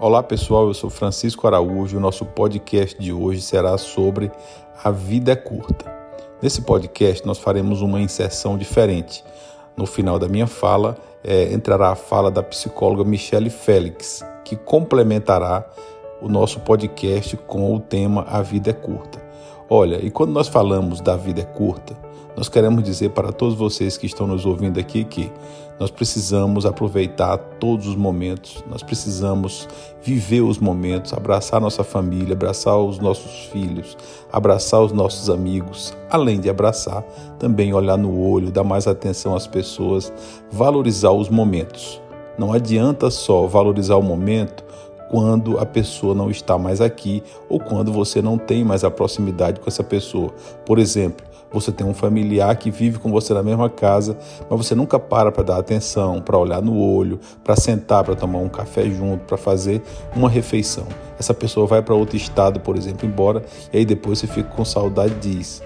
Olá pessoal, eu sou Francisco Araújo. O nosso podcast de hoje será sobre A Vida é Curta. Nesse podcast, nós faremos uma inserção diferente. No final da minha fala, é, entrará a fala da psicóloga Michele Félix, que complementará o nosso podcast com o tema A Vida é Curta. Olha, e quando nós falamos da vida é curta, nós queremos dizer para todos vocês que estão nos ouvindo aqui que nós precisamos aproveitar todos os momentos, nós precisamos viver os momentos, abraçar nossa família, abraçar os nossos filhos, abraçar os nossos amigos, além de abraçar, também olhar no olho, dar mais atenção às pessoas, valorizar os momentos. Não adianta só valorizar o momento quando a pessoa não está mais aqui ou quando você não tem mais a proximidade com essa pessoa. Por exemplo, você tem um familiar que vive com você na mesma casa, mas você nunca para para dar atenção, para olhar no olho, para sentar, para tomar um café junto, para fazer uma refeição. Essa pessoa vai para outro estado, por exemplo, embora, e aí depois você fica com saudade e diz: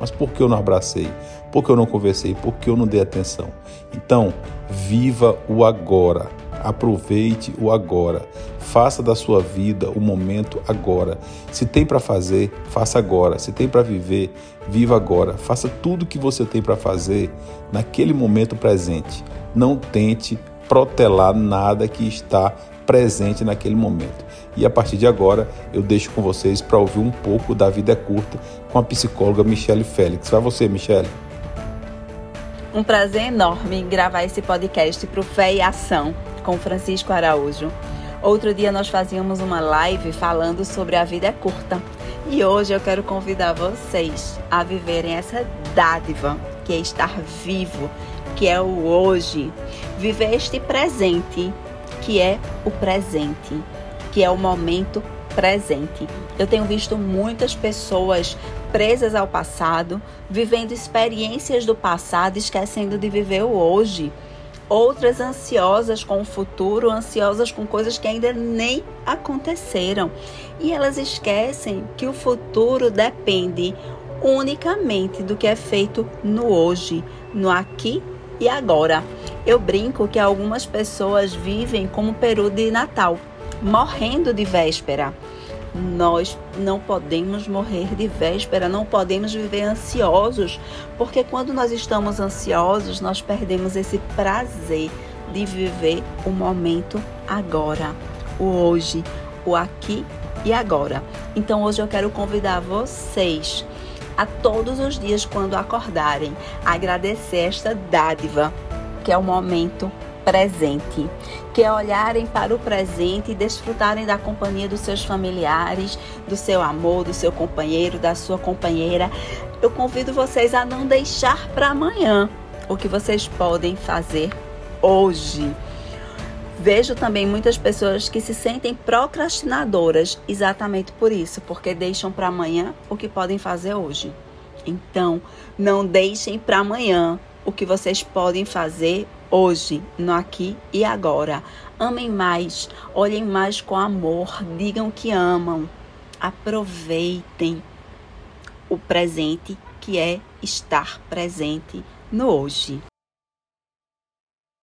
Mas por que eu não abracei? Por que eu não conversei? Por que eu não dei atenção? Então, viva o agora. Aproveite o agora. Faça da sua vida o momento agora. Se tem para fazer, faça agora. Se tem para viver, viva agora. Faça tudo o que você tem para fazer naquele momento presente. Não tente protelar nada que está presente naquele momento. E a partir de agora, eu deixo com vocês para ouvir um pouco da Vida é Curta com a psicóloga Michele Félix. Vai você, Michele. Um prazer enorme gravar esse podcast para o Fé e Ação com Francisco Araújo. Outro dia nós fazíamos uma live falando sobre a vida é curta. E hoje eu quero convidar vocês a viverem essa dádiva que é estar vivo, que é o hoje. Viver este presente, que é o presente, que é o momento presente. Eu tenho visto muitas pessoas presas ao passado, vivendo experiências do passado, esquecendo de viver o hoje outras ansiosas com o futuro, ansiosas com coisas que ainda nem aconteceram. E elas esquecem que o futuro depende unicamente do que é feito no hoje, no aqui e agora. Eu brinco que algumas pessoas vivem como peru de Natal, morrendo de véspera nós não podemos morrer de véspera, não podemos viver ansiosos, porque quando nós estamos ansiosos, nós perdemos esse prazer de viver o momento agora, o hoje, o aqui e agora. Então hoje eu quero convidar vocês a todos os dias quando acordarem, agradecer esta dádiva que é o momento presente, que é olharem para o presente e desfrutarem da companhia dos seus familiares, do seu amor, do seu companheiro, da sua companheira. Eu convido vocês a não deixar para amanhã o que vocês podem fazer hoje. Vejo também muitas pessoas que se sentem procrastinadoras exatamente por isso, porque deixam para amanhã o que podem fazer hoje. Então, não deixem para amanhã o que vocês podem fazer hoje, no aqui e agora. Amem mais, olhem mais com amor, digam que amam. Aproveitem o presente que é estar presente no hoje.